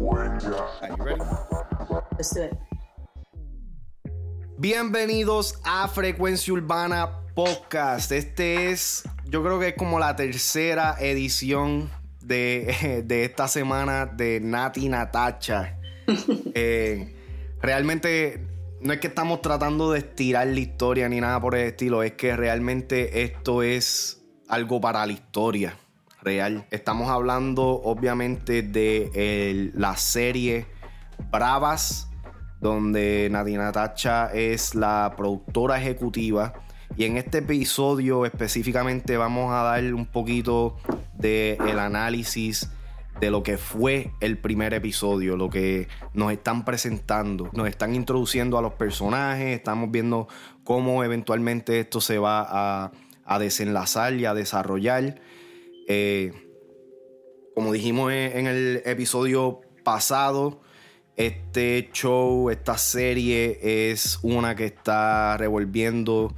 Are you ready? Let's do it. Bienvenidos a Frecuencia Urbana Podcast. Este es, yo creo que es como la tercera edición de, de esta semana de Nati Natacha. Eh, realmente no es que estamos tratando de estirar la historia ni nada por el estilo, es que realmente esto es algo para la historia Estamos hablando obviamente de la serie Bravas, donde Nadina Tacha es la productora ejecutiva. Y en este episodio específicamente vamos a dar un poquito del el análisis de lo que fue el primer episodio, lo que nos están presentando. Nos están introduciendo a los personajes, estamos viendo cómo eventualmente esto se va a desenlazar y a desarrollar. Eh, como dijimos en, en el episodio pasado, este show, esta serie es una que está revolviendo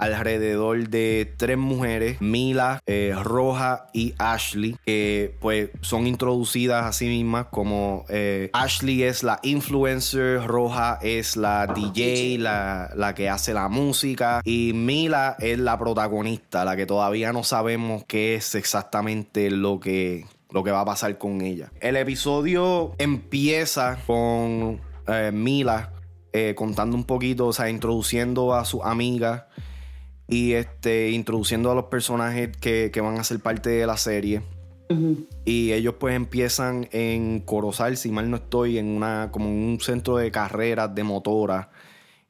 alrededor de tres mujeres, Mila, eh, Roja y Ashley, que pues son introducidas a sí mismas como eh, Ashley es la influencer, Roja es la DJ, la, la que hace la música y Mila es la protagonista, la que todavía no sabemos qué es exactamente lo que lo que va a pasar con ella. El episodio empieza con eh, Mila contando un poquito, o sea, introduciendo a su amiga y este, introduciendo a los personajes que, que van a ser parte de la serie. Y ellos pues empiezan en Corozal, si mal no estoy, en una, como en un centro de carreras de motoras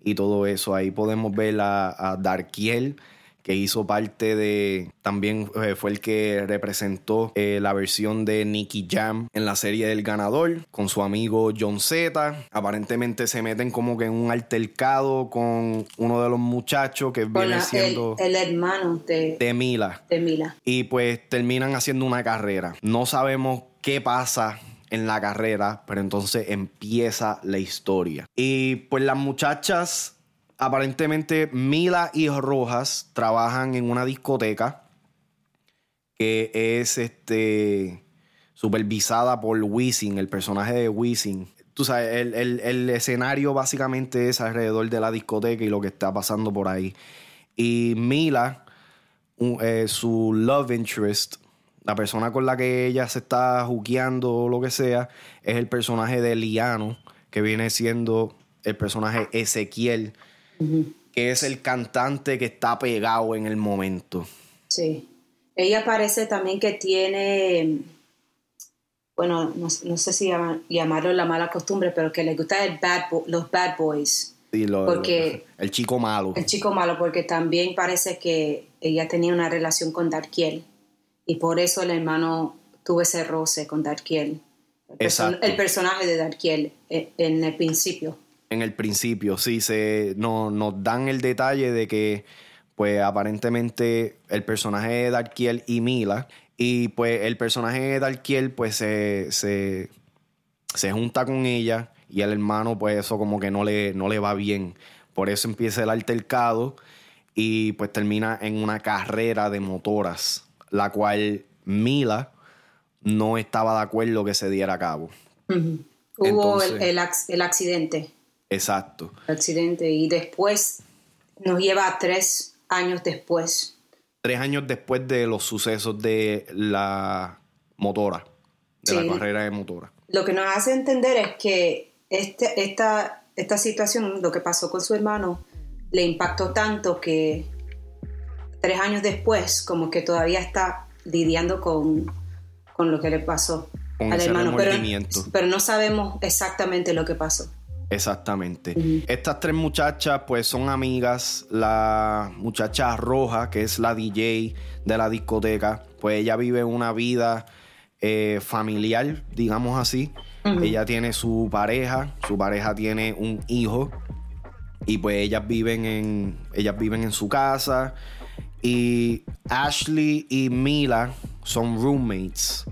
y todo eso. Ahí podemos ver a, a Darkiel, que hizo parte de. También eh, fue el que representó eh, la versión de Nicky Jam en la serie del ganador con su amigo John Z. Aparentemente se meten como que en un altercado con uno de los muchachos que Con viene la- el, siendo el hermano de, de Mila de Mila. y pues terminan haciendo una carrera. No sabemos qué pasa en la carrera, pero entonces empieza la historia. Y pues las muchachas, aparentemente Mila y Rojas trabajan en una discoteca que es este supervisada por Wisin, el personaje de Wisin. Tú sabes, el, el- el escenario básicamente es alrededor de la discoteca y lo que está pasando por ahí. Y Mila, eh, su love interest, la persona con la que ella se está juqueando o lo que sea, es el personaje de Liano, que viene siendo el personaje Ezequiel, que es el cantante que está pegado en el momento. Sí. Ella parece también que tiene, bueno, no, no sé si llama- llamarlo la mala costumbre, pero que le gusta el bad bo- los bad boys. Y lo- Porque- el chico malo. El chico malo, porque también parece que ella tenía una relación con Darkiel. Y por eso el hermano tuvo ese roce con Darkiel. El, el personaje de Darkiel eh, en el principio. En el principio, sí, se, no, nos dan el detalle de que, pues, aparentemente el personaje de Darkiel y Mila, y pues el personaje de Darkiel, pues, se, se, se junta con ella, y el hermano, pues, eso como que no le, no le va bien. Por eso empieza el altercado, y pues termina en una carrera de motoras, la cual Mila no estaba de acuerdo que se diera a cabo. Hubo Entonces- el, el accidente. Exacto. el accidente. Y después nos lleva a tres años después. tres años después de los sucesos de la motora, de Sí. la carrera de motora. Lo que nos hace entender es que este, esta, esta situación, lo que pasó con su hermano, le impactó tanto que tres años después, como que todavía está lidiando con, con lo que le pasó Con al hermano. Pero no sabemos exactamente lo que pasó. Exactamente. Estas tres muchachas pues son amigas. La muchacha roja, que es la DJ de la discoteca, pues ella vive una vida eh, familiar, digamos así. Ella tiene su pareja, su pareja tiene un hijo y pues ellas viven en ellas viven en su casa y Ashley y Mila son roommates.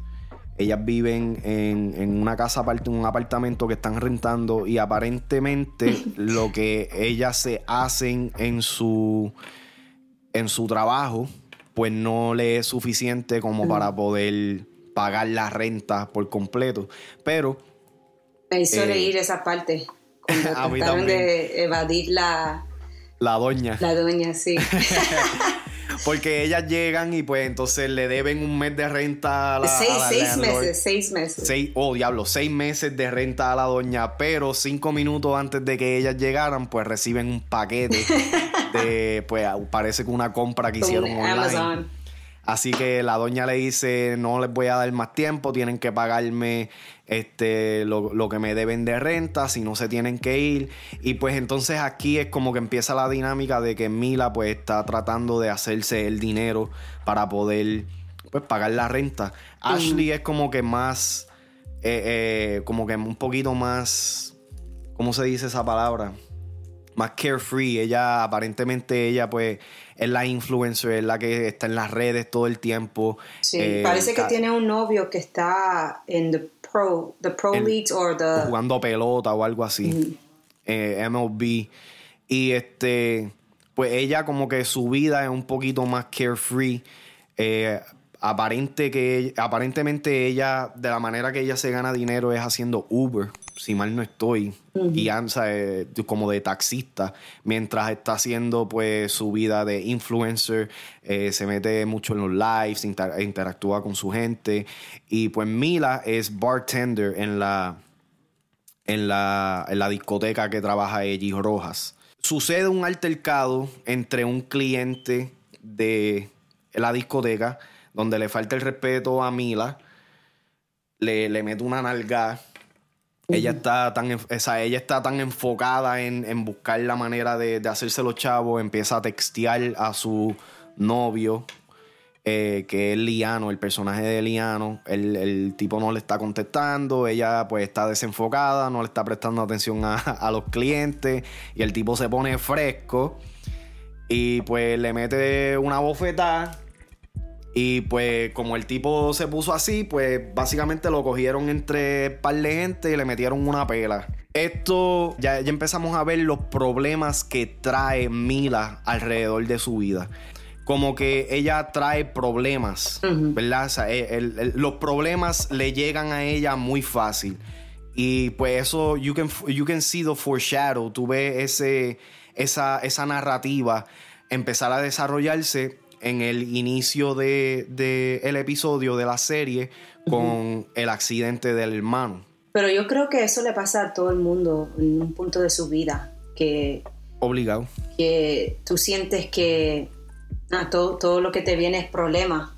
Ellas viven en, en una casa aparte, en un apartamento que están rentando y aparentemente lo que ellas se hacen en su en su trabajo pues no le es suficiente como para poder pagar la renta por completo. Pero Me hizo reír esa parte. Cuando trataron de evadir la, La doña. la doña, sí. Porque ellas llegan y pues entonces le deben un mes de renta a la. seis a la seis landlord. meses, seis meses. Seis, oh diablo, seis meses de renta a la doña, pero cinco minutos antes de que ellas llegaran, pues reciben un paquete de, pues parece que una compra que hicieron online. Amazon. Así que la doña le dice, no les voy a dar más tiempo, tienen que pagarme este, lo, lo que me deben de renta, si no se tienen que ir. Y pues entonces aquí es como que empieza la dinámica de que Mila pues está tratando de hacerse el dinero para poder pues pagar la renta. Ashley es como que más, eh, eh, como que un poquito más, ¿cómo se dice esa palabra? Más carefree. Ella, aparentemente, ella, pues, es la influencer, es la que está en las redes todo el tiempo. Sí, Eh, parece que tiene un novio que está en the pro, the pro En- leagues or the jugando pelota o algo así. Eh, MLB. Y este, pues ella como que su vida es un poquito más carefree. Eh, aparente que, aparentemente ella, de la manera que ella se gana dinero es haciendo Uber, si mal no estoy, y ansa eh, como de taxista, mientras está haciendo pues su vida de influencer, eh, se mete mucho en los lives, inter- interactúa con su gente, y pues Mila es bartender en la, en la, en la discoteca que trabaja Ellie Rojas. Sucede un altercado entre un cliente de la discoteca donde le falta el respeto a Mila, le, le mete una nalga. Ella está tan, ella está tan enfocada en, en buscar la manera de, de hacerse los chavos, empieza a textear a su novio, eh, que es Liano, el personaje de Liano. El, el tipo no le está contestando, ella pues está desenfocada, no le está prestando atención a, a los clientes y el tipo se pone fresco y pues le mete una bofetada. Y pues como el tipo se puso así, pues básicamente lo cogieron entre par de gente y le metieron una pela. Esto ya, ya empezamos a ver los problemas que trae Mila alrededor de su vida. Como que ella trae problemas, ¿verdad? O sea, el- el- los problemas le llegan a ella muy fácil. Y pues eso, you can, you can see the foreshadow. Tú ves ese, esa, esa narrativa empezar a desarrollarse en el inicio de, de el episodio de la serie con el accidente del hermano. Pero yo creo que eso le pasa a todo el mundo en un punto de su vida, que, Obligado. que tú sientes que ah, todo, todo lo que te viene es problema,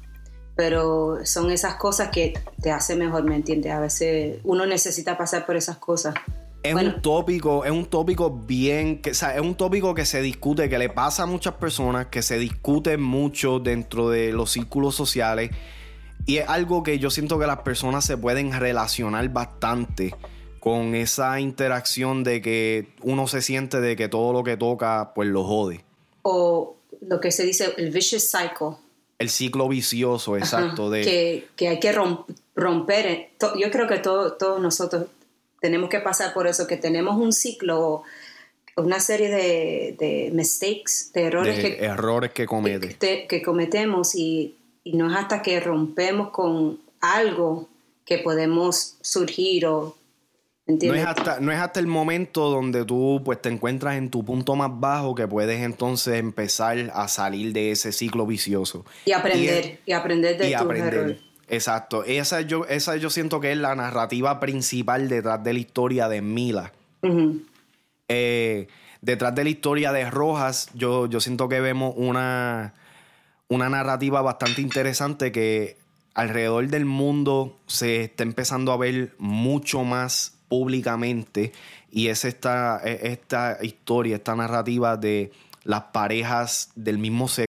pero son esas cosas que te hacen mejor, ¿me entiendes? A veces uno necesita pasar por esas cosas. Es Bueno. un tópico, es un tópico bien, que, o sea, es un tópico que se discute, que le pasa a muchas personas, que se discute mucho dentro de los círculos sociales. Y es algo que yo siento que las personas se pueden relacionar bastante con esa interacción de que uno se siente de que todo lo que toca, pues lo jode. O lo que se dice el vicious cycle. El ciclo vicioso, exacto, Ajá, de... que, que hay que rom- romper. eh, Yo creo que todo- todos nosotros tenemos que pasar por eso, que tenemos un ciclo, una serie de, de mistakes, de errores de que, errores que que, comete. te- que cometemos y, y no es hasta que rompemos con algo que podemos surgir o... No es, hasta, no es hasta el momento donde tú pues te encuentras en tu punto más bajo que puedes entonces empezar a salir de ese ciclo vicioso. y aprender, es- y, aprender de y tus aprender. errores. Exacto. Esa yo, esa yo siento que es la narrativa principal detrás de la historia de Mila. Eh, detrás de la historia de Rojas, yo, yo siento que vemos una, una narrativa bastante interesante que alrededor del mundo se está empezando a ver mucho más públicamente y es esta, es esta historia, esta narrativa de las parejas del mismo sexo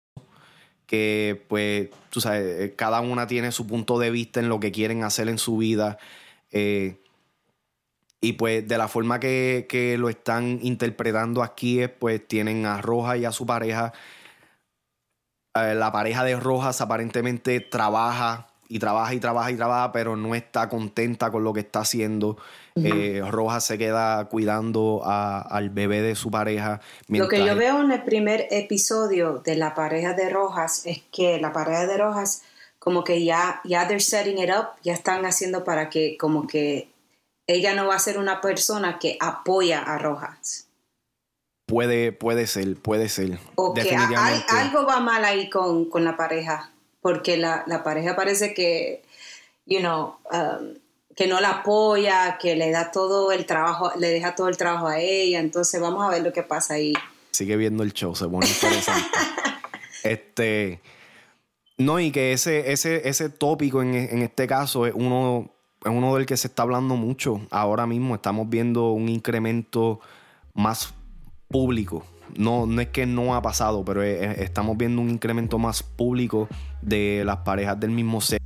que pues tú sabes, cada una tiene su punto de vista en lo que quieren hacer en su vida. eh, y pues de la forma que, que lo están interpretando aquí es pues tienen a Rojas y a su pareja. Eh, la pareja de Rojas aparentemente trabaja y trabaja y trabaja y trabaja, pero no está contenta con lo que está haciendo. Eh, Rojas se queda cuidando a- al bebé de su pareja. Lo que yo veo en el primer episodio de la pareja de Rojas es que la pareja de Rojas como que ya, ya they're setting it up, ya están haciendo para que como que ella no va a ser una persona que apoya a Rojas. Puede, puede ser, puede ser. O que algo va mal ahí con, la pareja, porque la, pareja parece que, you know, um, que no la apoya, que le da todo el trabajo, le deja todo el trabajo a ella, entonces vamos a ver lo que pasa ahí. Sigue viendo el show, se pone interesante. este, no, y que ese, ese, ese tópico en, en este caso es uno, es uno del que se está hablando mucho. Ahora mismo estamos viendo un incremento más público. No, no es que no ha pasado, pero estamos viendo un incremento más público de las parejas del mismo sexo.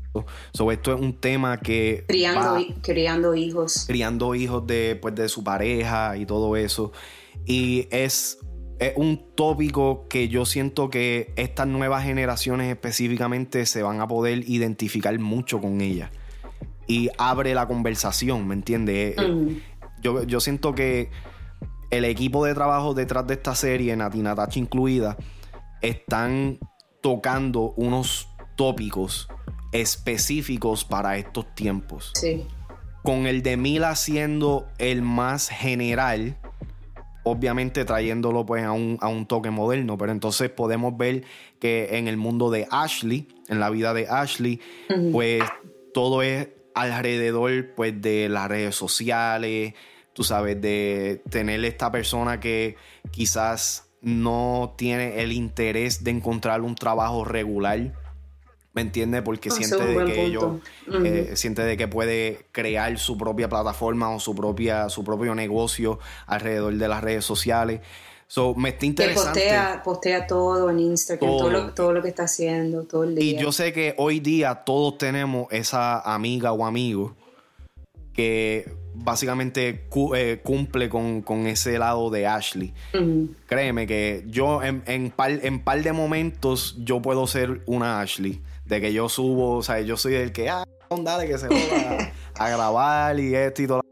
Sobre esto es un tema que. Criando, criando hijos. Criando hijos de, pues, de su pareja y todo eso. Y es, es un tópico que yo siento que estas nuevas generaciones específicamente se van a poder identificar mucho con ella. Y abre la conversación, ¿me entiendes? Mm. Yo, yo siento que el equipo de trabajo detrás de esta serie, Natina Tachi incluida, están tocando unos tópicos específicos para estos tiempos. Sí. Con el de Mila siendo el más general, obviamente trayéndolo pues a un, toque moderno, pero entonces podemos ver que en el mundo de Ashley, en la vida de Ashley, pues todo es alrededor pues de las redes sociales, tú sabes, de tener esta persona que quizás no tiene el interés de encontrar un trabajo regular. ¿Me entiendes? Porque siente de que ellos eh, siente de que puede crear su propia plataforma o su propia su propio negocio alrededor de las redes sociales. So, me está interesante. postea, postea todo en Instagram, todo. lo, todo lo que está haciendo, todo el día. Y yo sé que hoy día todos tenemos esa amiga o amigo que básicamente eh, cumple con, ese lado de Ashley. Créeme que yo en, en, par, en par de momentos yo puedo ser una Ashley. De que yo subo, o sea, yo soy el que, ah, dale, que se va a, grabar y esto y todo.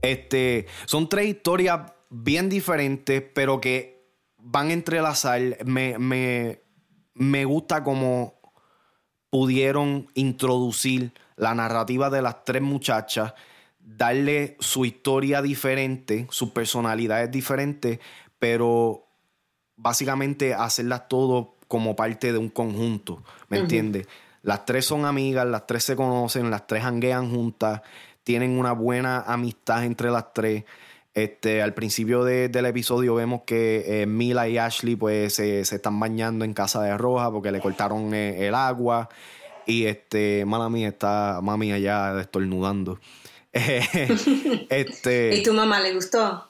Este, son tres historias bien diferentes, pero que van a entrelazar. Me, me, me gusta como pudieron introducir la narrativa de las tres muchachas, darle su historia diferente, sus personalidades diferentes, pero básicamente hacerlas todo como parte de un conjunto, ¿me entiendes? Las tres son amigas, las tres se conocen, las tres hanguean juntas, tienen una buena amistad entre las tres. Este, al principio del episodio vemos que eh, Mila y Ashley pues se, están bañando en casa de Roja porque le cortaron eh, el agua. Y este, mala mía, está mami allá estornudando. este, ¿Y tu mamá le gustó?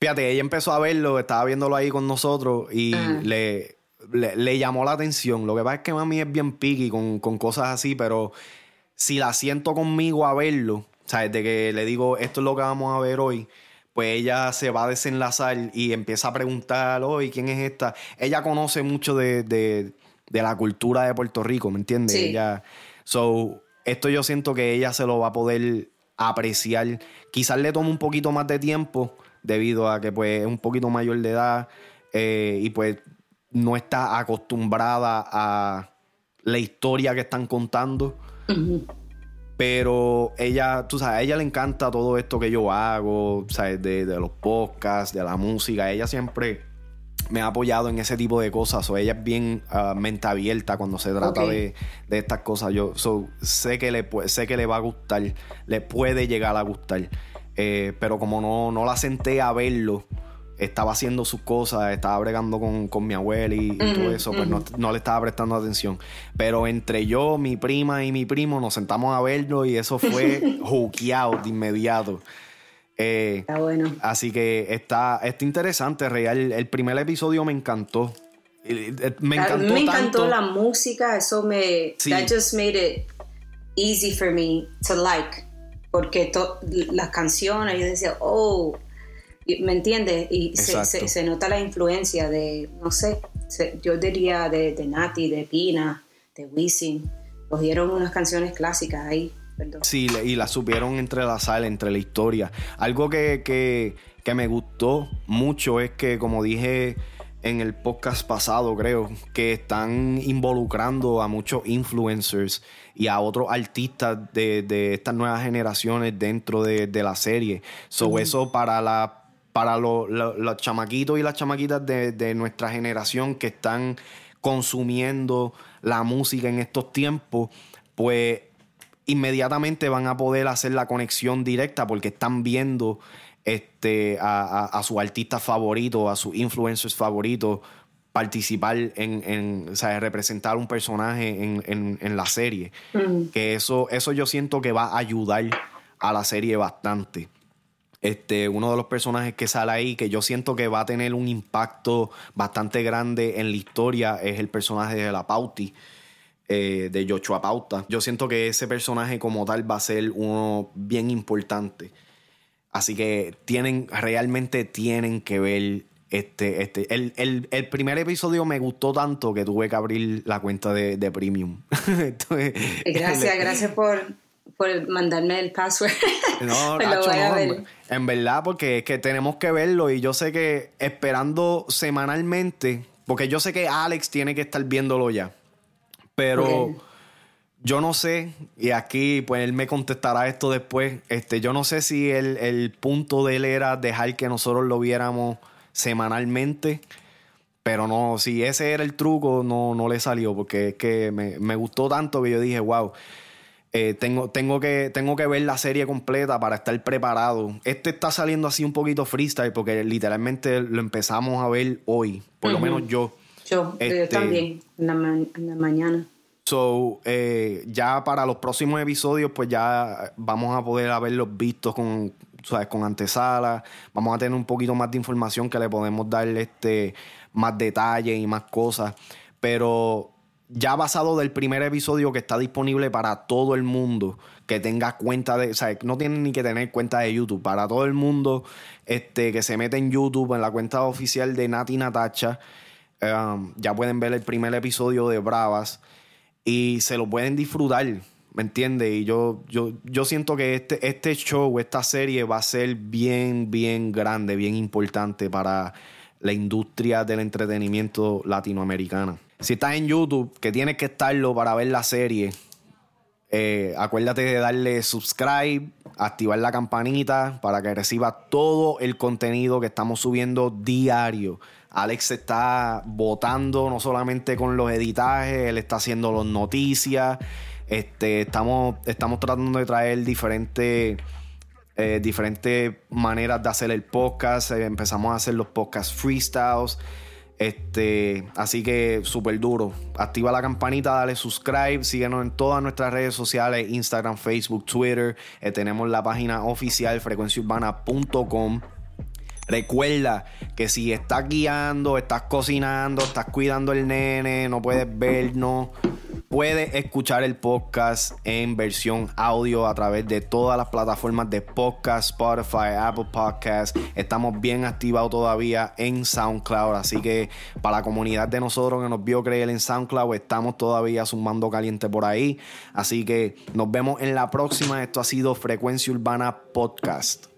Fíjate, ella empezó a verlo, estaba viéndolo ahí con nosotros y le, le, llamó la atención. Lo que pasa es que mami es bien picky con, cosas así, pero si la siento conmigo a verlo, ¿sabes? De que le digo, esto es lo que vamos a ver hoy, pues ella se va a desenlazar y empieza a preguntar, hoy ¿quién es esta? Ella conoce mucho de, de la cultura de Puerto Rico, ¿me entiendes? Ella, so, esto yo siento que ella se lo va a poder apreciar. Quizás le tome un poquito más de tiempo debido a que pues es un poquito mayor de edad eh, y pues no está acostumbrada a la historia que están contando. Pero ella, tú sabes, a ella le encanta todo esto que yo hago, ¿sabes? De, de los podcasts, de la música. Ella siempre me ha apoyado en ese tipo de cosas. O ella es bien uh, mente abierta cuando se trata de, estas cosas. Yo sé, que le, sé que le va a gustar, le puede llegar a gustar. Eh, pero como no, no la senté a verlo, estaba haciendo sus cosas, estaba bregando con, mi abuela y, todo eso, pues no, no, le estaba prestando atención. Pero entre yo, mi prima y mi primo nos sentamos a verlo y eso fue juqueado de inmediato. Eh, está bueno. Así que está, está interesante, real. El primer episodio me encantó. Me encantó, me encantó la música, eso me. That just made it easy for me to like. Porque las canciones, yo decía, oh, ¿me entiendes? Y se, nota la influencia de, no sé, yo diría de, de Nati, de Pina, de Wisin. Cogieron unas canciones clásicas ahí. Sí, y la supieron entrelazar entre la historia. Algo que, me gustó mucho es que, como dije, en el podcast pasado, creo, que están involucrando a muchos influencers y a otros artistas de, estas nuevas generaciones dentro de, la serie. So, eso para la para los chamaquitos y las chamaquitas de, de nuestra generación que están consumiendo la música en estos tiempos, pues inmediatamente van a poder hacer la conexión directa porque están viendo este, a, a, su artista favorito, a sus influencers favoritos participar en, en o sea, representar un personaje en, en, la serie. Que eso, eso yo siento que va a ayudar a la serie bastante. Este, uno de los personajes que sale ahí, que yo siento que va a tener un impacto bastante grande en la historia, es el personaje de la Pauti, eh, de Joshua Pauta. Yo siento que ese personaje como tal va a ser uno bien importante. Así que tienen, realmente tienen que ver este, este. El, primer episodio me gustó tanto que tuve que abrir la cuenta de, Premium. gracias, gracias por, mandarme el password. No, no, en verdad, porque es que tenemos que verlo y yo sé que esperando semanalmente, porque yo sé que Alex tiene que estar viéndolo ya, pero yo no sé, y aquí pues él me contestará esto después, este, yo no sé si el, punto de él era dejar que nosotros lo viéramos semanalmente, pero no, si ese era el truco, no, no le salió, porque es que me, gustó tanto que yo dije, wow, eh, tengo, tengo, que, tengo que ver la serie completa para estar preparado. Este está saliendo así un poquito freestyle, porque literalmente lo empezamos a ver hoy, por lo menos yo. Yo, este, también, en la mañana. So, eh, ya para los próximos episodios, pues ya vamos a poder haberlos vistos con, con antesala. Vamos a tener un poquito más de información que le podemos dar este, más detalles y más cosas. Pero ya basado del primer episodio que está disponible para todo el mundo que tenga cuenta de, o sea, no tienen ni que tener cuenta de YouTube, para todo el mundo este, que se mete en YouTube, en la cuenta oficial de Nati Natacha, um, ya pueden ver el primer episodio de Bravas y se lo pueden disfrutar, ¿me entiendes? Y yo, yo, yo siento que este, este show, esta serie va a ser bien, bien grande, bien importante para la industria del entretenimiento latinoamericana. Si estás en YouTube, que tienes que estarlo para ver la serie, eh, acuérdate de darle subscribe, activar la campanita para que recibas todo el contenido que estamos subiendo diario. Alex está votando no solamente con los editajes, él está haciendo las noticias. Este, estamos, estamos tratando de traer diferentes, eh, maneras de hacer el podcast. Eh, empezamos a hacer los podcast freestyles. Este, así que súper duro. Activa la campanita, dale subscribe, síguenos en todas nuestras redes sociales, Instagram, Facebook, Twitter. Eh, tenemos la página oficial frecuenciaurbana.com. Recuerda que si estás guiando, estás cocinando, estás cuidando el nene, no puedes vernos, puedes escuchar el podcast en versión audio a través de todas las plataformas de podcast, Spotify, Apple Podcasts. Estamos bien activados todavía en SoundCloud, así que para la comunidad de nosotros que nos vio creer en SoundCloud, estamos todavía sumando caliente por ahí. Así que nos vemos en la próxima. Esto ha sido Frecuencia Urbana Podcast.